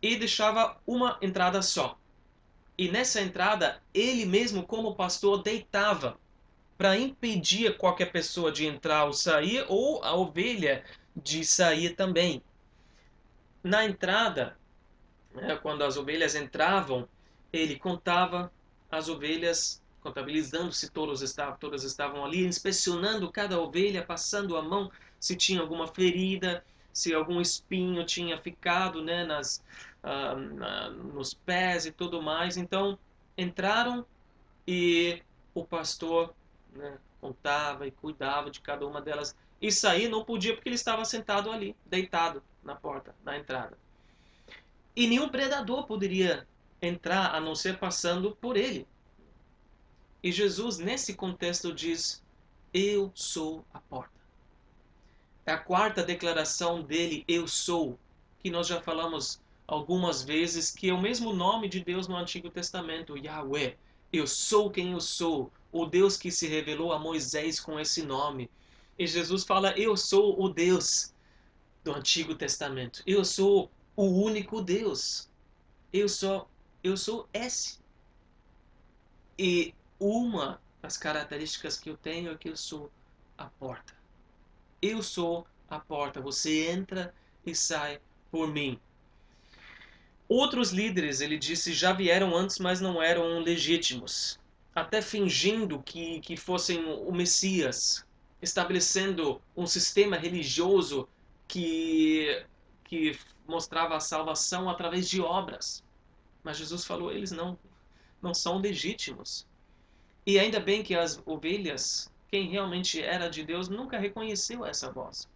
E deixava uma entrada só. E nessa entrada, ele mesmo, como pastor, deitava para impedir qualquer pessoa de entrar ou sair, ou a ovelha de sair também. Na entrada, né, quando as ovelhas entravam, ele contava as ovelhas, contabilizando se estavam, todas estavam ali, inspecionando cada ovelha, passando a mão se tinha alguma ferida, se algum espinho tinha ficado né, nas, uh, na, nos pés e tudo mais. Então entraram e o pastor né, contava e cuidava de cada uma delas. E sair não podia porque ele estava sentado ali, deitado na porta, na entrada. E nenhum predador poderia entrar a não ser passando por ele. E Jesus, nesse contexto, diz: Eu sou a porta. É a quarta declaração dele, eu sou, que nós já falamos algumas vezes, que é o mesmo nome de Deus no Antigo Testamento, Yahweh. Eu sou quem eu sou, o Deus que se revelou a Moisés com esse nome. E Jesus fala, eu sou o Deus do Antigo Testamento. Eu sou o único Deus. Eu sou, eu sou esse. E uma das características que eu tenho é que eu sou a porta. Eu sou a porta, você entra e sai por mim. Outros líderes, ele disse, já vieram antes, mas não eram legítimos, até fingindo que, que fossem o Messias, estabelecendo um sistema religioso que, que mostrava a salvação através de obras. Mas Jesus falou, eles não, não são legítimos. E ainda bem que as ovelhas quem realmente era de Deus nunca reconheceu essa voz.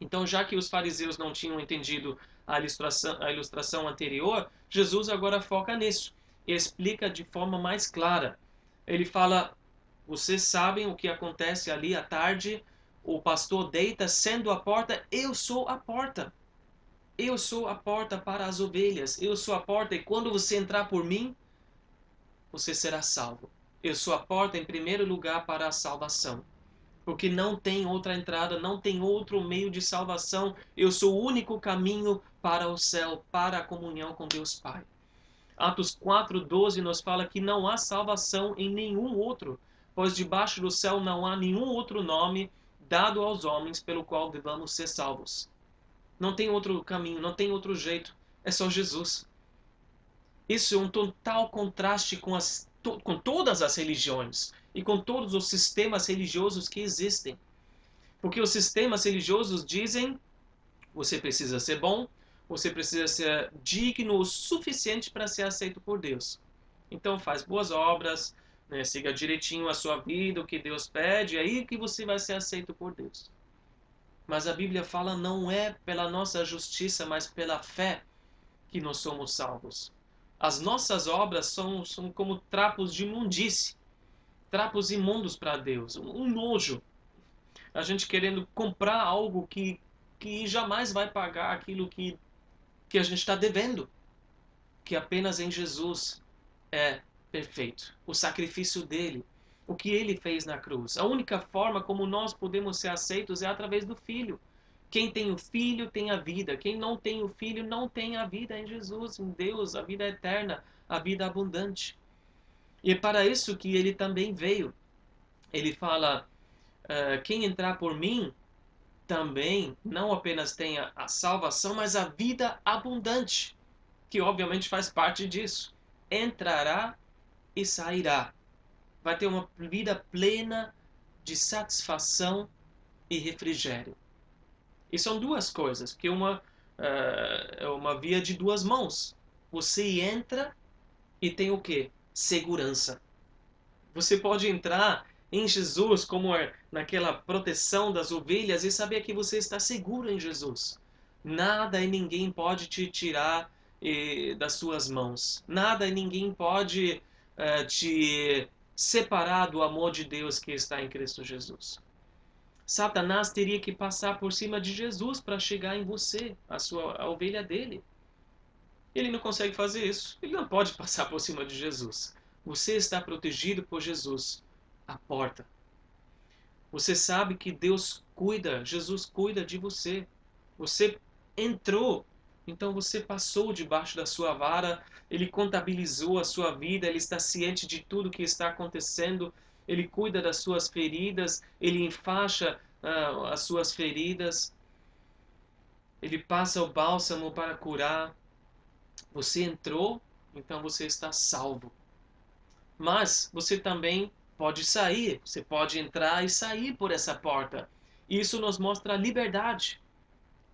Então, já que os fariseus não tinham entendido a ilustração, a ilustração anterior, Jesus agora foca nisso e explica de forma mais clara. Ele fala: Vocês sabem o que acontece ali à tarde? O pastor deita sendo a porta. Eu sou a porta. Eu sou a porta para as ovelhas. Eu sou a porta, e quando você entrar por mim, você será salvo. Eu sou a porta em primeiro lugar para a salvação. Porque não tem outra entrada, não tem outro meio de salvação. Eu sou o único caminho para o céu, para a comunhão com Deus Pai. Atos 4:12 nos fala que não há salvação em nenhum outro, pois debaixo do céu não há nenhum outro nome dado aos homens pelo qual devamos ser salvos. Não tem outro caminho, não tem outro jeito, é só Jesus. Isso é um total contraste com as to, com todas as religiões e com todos os sistemas religiosos que existem. Porque os sistemas religiosos dizem: você precisa ser bom, você precisa ser digno o suficiente para ser aceito por Deus. Então faz boas obras, né? siga direitinho a sua vida, o que Deus pede, é aí que você vai ser aceito por Deus. Mas a Bíblia fala não é pela nossa justiça, mas pela fé que nós somos salvos. As nossas obras são, são como trapos de imundície, trapos imundos para Deus, um nojo. A gente querendo comprar algo que, que jamais vai pagar aquilo que, que a gente está devendo. Que apenas em Jesus é perfeito. O sacrifício dele, o que ele fez na cruz. A única forma como nós podemos ser aceitos é através do Filho. Quem tem o Filho tem a vida. Quem não tem o Filho não tem a vida em Jesus, em Deus, a vida eterna, a vida abundante. E é para isso que ele também veio. Ele fala: uh, quem entrar por mim também não apenas tenha a salvação, mas a vida abundante, que obviamente faz parte disso. Entrará e sairá vai ter uma vida plena de satisfação e refrigério. E são duas coisas, que uma uh, é uma via de duas mãos. Você entra e tem o que? Segurança. Você pode entrar em Jesus como é naquela proteção das ovelhas e saber que você está seguro em Jesus. Nada e ninguém pode te tirar eh, das suas mãos. Nada e ninguém pode uh, te separar do amor de Deus que está em Cristo Jesus. Satanás teria que passar por cima de Jesus para chegar em você, a sua a ovelha dele. Ele não consegue fazer isso. Ele não pode [laughs] passar por cima de Jesus. Você está protegido por Jesus, a porta. Você sabe que Deus cuida, Jesus cuida de você. Você entrou então você passou debaixo da sua vara, ele contabilizou a sua vida, ele está ciente de tudo que está acontecendo, ele cuida das suas feridas, ele enfaixa uh, as suas feridas, ele passa o bálsamo para curar. Você entrou, então você está salvo. Mas você também pode sair, você pode entrar e sair por essa porta. Isso nos mostra a liberdade,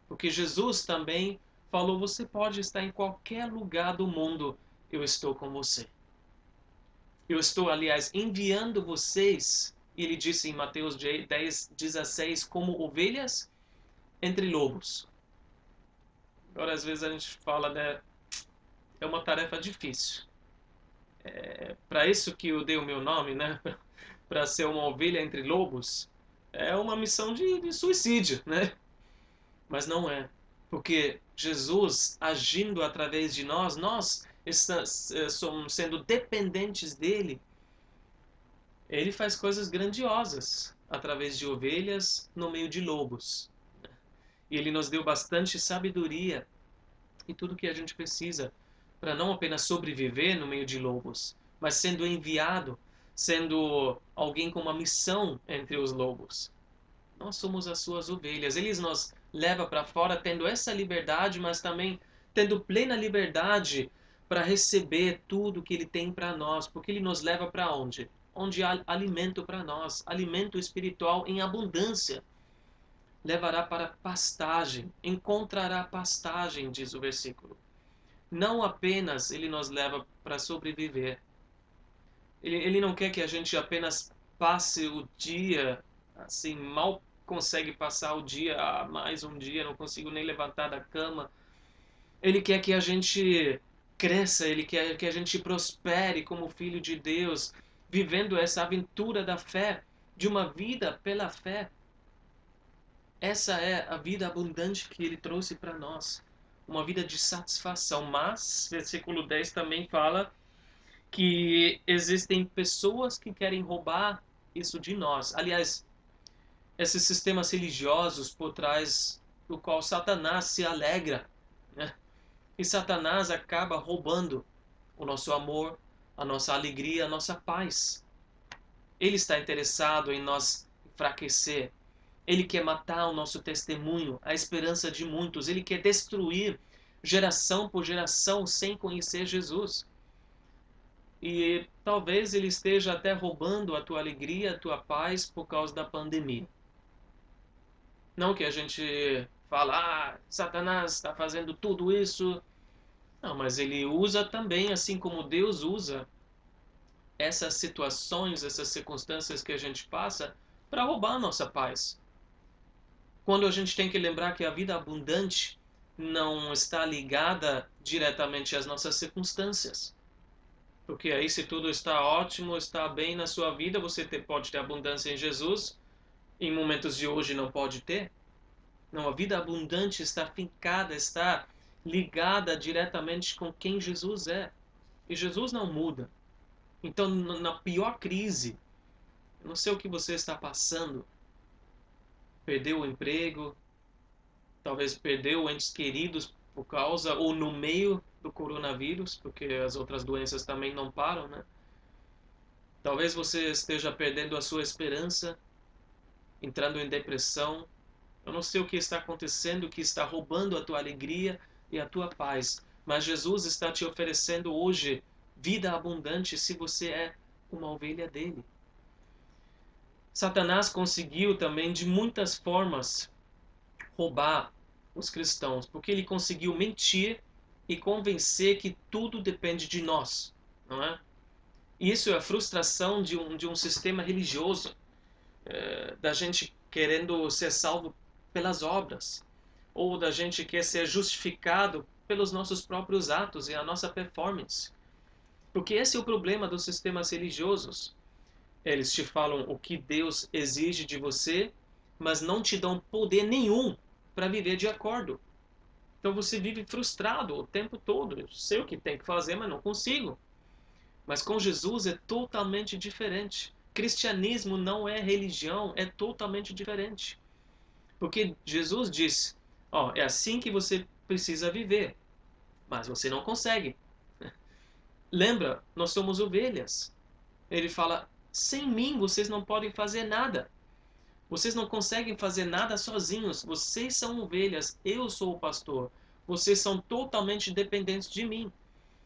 porque Jesus também falou: Você pode estar em qualquer lugar do mundo, eu estou com você. Eu estou, aliás, enviando vocês, ele disse em Mateus 10, 16, como ovelhas entre lobos. Agora, às vezes a gente fala, né? É uma tarefa difícil. É, Para isso que eu dei o meu nome, né? [laughs] Para ser uma ovelha entre lobos, é uma missão de, de suicídio, né? Mas não é. Porque Jesus agindo através de nós, nós estamos, eh, somos sendo dependentes dele. Ele faz coisas grandiosas através de ovelhas no meio de lobos. E ele nos deu bastante sabedoria e tudo que a gente precisa para não apenas sobreviver no meio de lobos, mas sendo enviado, sendo alguém com uma missão entre os lobos. Nós somos as suas ovelhas. Eles nos leva para fora tendo essa liberdade, mas também tendo plena liberdade para receber tudo que ele tem para nós, porque ele nos leva para onde? Onde há alimento para nós, alimento espiritual em abundância. Levará para pastagem, encontrará pastagem, diz o versículo. Não apenas ele nos leva para sobreviver. Ele, ele não quer que a gente apenas passe o dia assim mal consegue passar o dia, ah, mais um dia, não consigo nem levantar da cama. Ele quer que a gente cresça, ele quer que a gente prospere como filho de Deus, vivendo essa aventura da fé, de uma vida pela fé. Essa é a vida abundante que ele trouxe para nós, uma vida de satisfação. Mas, versículo 10 também fala que existem pessoas que querem roubar isso de nós. Aliás, esses sistemas religiosos por trás do qual Satanás se alegra. Né? E Satanás acaba roubando o nosso amor, a nossa alegria, a nossa paz. Ele está interessado em nós enfraquecer. Ele quer matar o nosso testemunho, a esperança de muitos. Ele quer destruir geração por geração sem conhecer Jesus. E talvez ele esteja até roubando a tua alegria, a tua paz por causa da pandemia. Não que a gente fala, ah, Satanás está fazendo tudo isso. Não, mas ele usa também, assim como Deus usa essas situações, essas circunstâncias que a gente passa para roubar a nossa paz. Quando a gente tem que lembrar que a vida abundante não está ligada diretamente às nossas circunstâncias. Porque aí, se tudo está ótimo, está bem na sua vida, você pode ter abundância em Jesus, em momentos de hoje não pode ter. Não, a vida abundante está fincada, está ligada diretamente com quem Jesus é. E Jesus não muda. Então, na pior crise, não sei o que você está passando, perdeu o emprego, talvez perdeu entes queridos por causa ou no meio do coronavírus, porque as outras doenças também não param, né? Talvez você esteja perdendo a sua esperança, entrando em depressão. Eu não sei o que está acontecendo, que está roubando a tua alegria e a tua paz, mas Jesus está te oferecendo hoje vida abundante se você é uma ovelha dele. Satanás conseguiu também de muitas formas roubar os cristãos, porque ele conseguiu mentir e convencer que tudo depende de nós, não é? Isso é a frustração de um, de um sistema religioso, é, da gente querendo ser salvo pelas obras, ou da gente quer ser justificado pelos nossos próprios atos e a nossa performance. Porque esse é o problema dos sistemas religiosos. Eles te falam o que Deus exige de você, mas não te dão poder nenhum para viver de acordo. Então você vive frustrado o tempo todo. Eu sei o que tem que fazer, mas não consigo. Mas com Jesus é totalmente diferente. Cristianismo não é religião, é totalmente diferente. Porque Jesus disse: Ó, é assim que você precisa viver, mas você não consegue. Lembra, nós somos ovelhas. Ele fala: sem mim vocês não podem fazer nada. Vocês não conseguem fazer nada sozinhos. Vocês são ovelhas, eu sou o pastor. Vocês são totalmente dependentes de mim.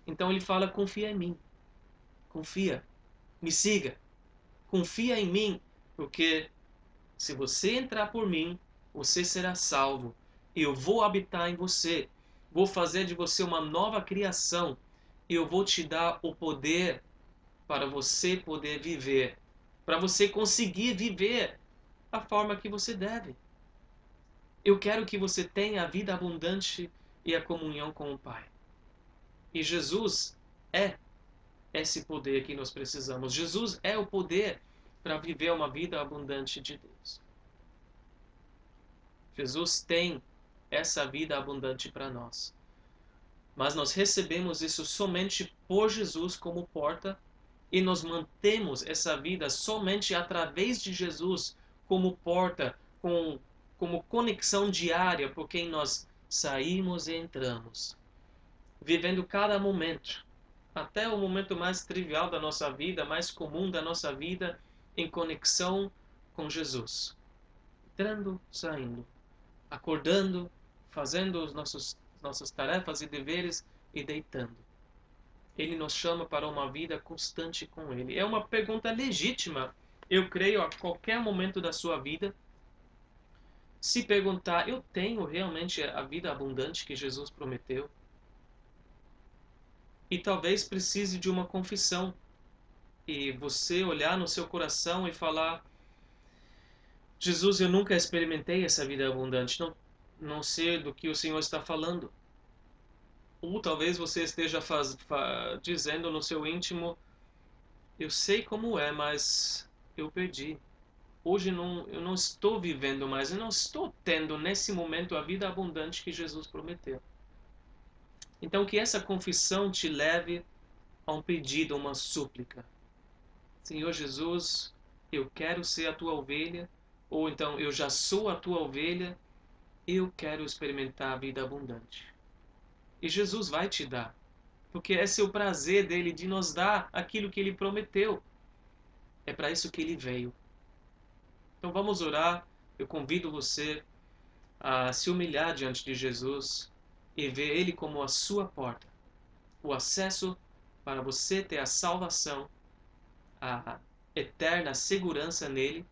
Então ele fala: confia em mim. Confia. Me siga. Confia em mim, porque se você entrar por mim, você será salvo. Eu vou habitar em você. Vou fazer de você uma nova criação eu vou te dar o poder para você poder viver, para você conseguir viver a forma que você deve. Eu quero que você tenha a vida abundante e a comunhão com o Pai. E Jesus é esse poder que nós precisamos. Jesus é o poder para viver uma vida abundante de Deus. Jesus tem essa vida abundante para nós. Mas nós recebemos isso somente por Jesus como porta e nós mantemos essa vida somente através de Jesus como porta, com, como conexão diária por quem nós saímos e entramos. Vivendo cada momento, até o momento mais trivial da nossa vida, mais comum da nossa vida, em conexão com Jesus. Entrando, saindo, acordando, fazendo os nossos nossas tarefas e deveres e deitando. Ele nos chama para uma vida constante com Ele. É uma pergunta legítima, eu creio, a qualquer momento da sua vida. Se perguntar, eu tenho realmente a vida abundante que Jesus prometeu? E talvez precise de uma confissão. E você olhar no seu coração e falar: Jesus, eu nunca experimentei essa vida abundante. Não não sei do que o Senhor está falando. Ou talvez você esteja faz, fa, dizendo no seu íntimo: Eu sei como é, mas eu perdi. Hoje não, eu não estou vivendo mais, eu não estou tendo nesse momento a vida abundante que Jesus prometeu. Então, que essa confissão te leve a um pedido, a uma súplica. Senhor Jesus, eu quero ser a tua ovelha, ou então eu já sou a tua ovelha eu quero experimentar a vida abundante. E Jesus vai te dar, porque é o prazer dele de nos dar aquilo que ele prometeu. É para isso que ele veio. Então vamos orar. Eu convido você a se humilhar diante de Jesus e ver ele como a sua porta, o acesso para você ter a salvação, a eterna segurança nele,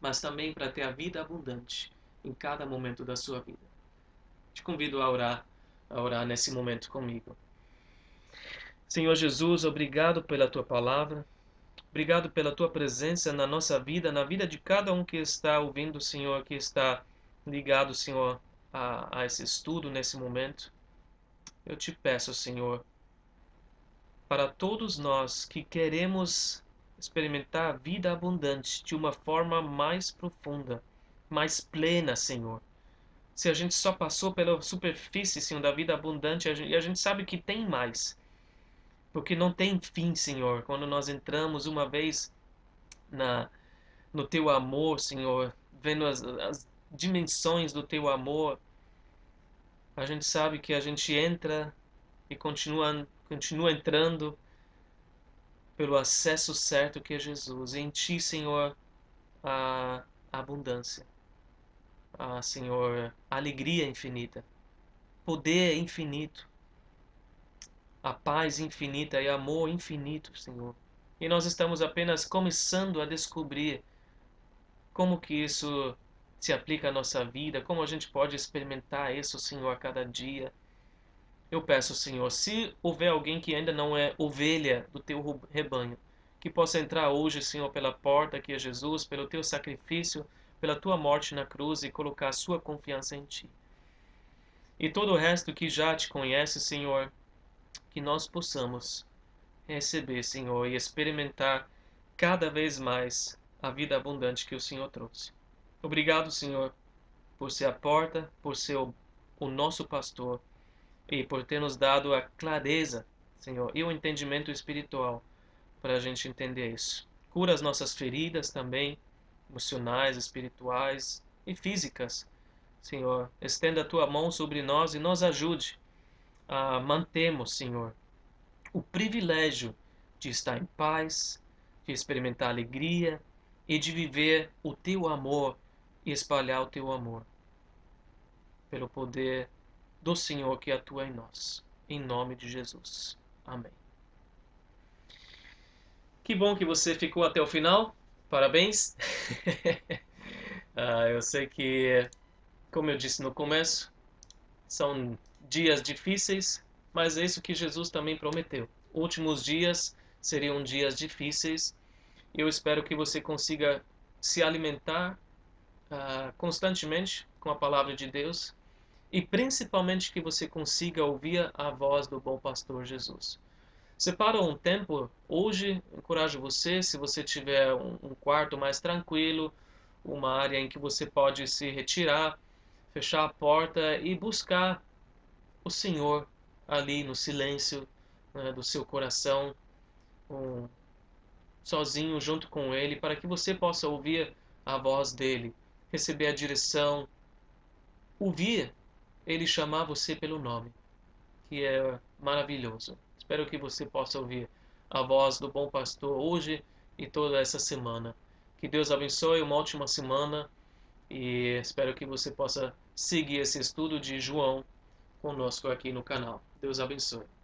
mas também para ter a vida abundante em cada momento da sua vida. Te convido a orar, a orar nesse momento comigo. Senhor Jesus, obrigado pela tua palavra. Obrigado pela tua presença na nossa vida, na vida de cada um que está ouvindo, Senhor, que está ligado, Senhor, a, a esse estudo nesse momento. Eu te peço, Senhor, para todos nós que queremos experimentar a vida abundante de uma forma mais profunda, mais plena, Senhor. Se a gente só passou pela superfície, Senhor, da vida abundante, e a gente sabe que tem mais porque não tem fim, Senhor. Quando nós entramos uma vez na no teu amor, Senhor, vendo as, as dimensões do teu amor, a gente sabe que a gente entra e continua continua entrando pelo acesso certo que é Jesus. Em ti, Senhor, a abundância. A, Senhor, alegria infinita. Poder infinito a paz infinita e amor infinito, Senhor. E nós estamos apenas começando a descobrir como que isso se aplica à nossa vida, como a gente pode experimentar isso, Senhor, a cada dia. Eu peço, Senhor, se houver alguém que ainda não é ovelha do teu rebanho, que possa entrar hoje, Senhor, pela porta que é Jesus, pelo teu sacrifício, pela tua morte na cruz e colocar a sua confiança em ti. E todo o resto que já te conhece, Senhor, que nós possamos receber, Senhor, e experimentar cada vez mais a vida abundante que o Senhor trouxe. Obrigado, Senhor, por ser a porta, por ser o, o nosso pastor e por ter nos dado a clareza, Senhor, e o entendimento espiritual para a gente entender isso. Cura as nossas feridas também, emocionais, espirituais e físicas. Senhor, estenda a tua mão sobre nós e nos ajude ah, mantemos, Senhor, o privilégio de estar em paz, de experimentar alegria e de viver o teu amor e espalhar o teu amor. Pelo poder do Senhor que atua em nós. Em nome de Jesus. Amém. Que bom que você ficou até o final. Parabéns. [laughs] ah, eu sei que, como eu disse no começo, são dias difíceis, mas é isso que Jesus também prometeu. Últimos dias seriam dias difíceis. Eu espero que você consiga se alimentar uh, constantemente com a palavra de Deus e principalmente que você consiga ouvir a voz do bom pastor Jesus. Separa um tempo hoje, encorajo você, se você tiver um, um quarto mais tranquilo, uma área em que você pode se retirar, fechar a porta e buscar o Senhor ali no silêncio né, do seu coração, um, sozinho junto com Ele, para que você possa ouvir a voz dele, receber a direção, ouvir Ele chamar você pelo nome, que é maravilhoso. Espero que você possa ouvir a voz do bom pastor hoje e toda essa semana. Que Deus abençoe uma ótima semana e espero que você possa seguir esse estudo de João conosco aqui no canal. Deus abençoe.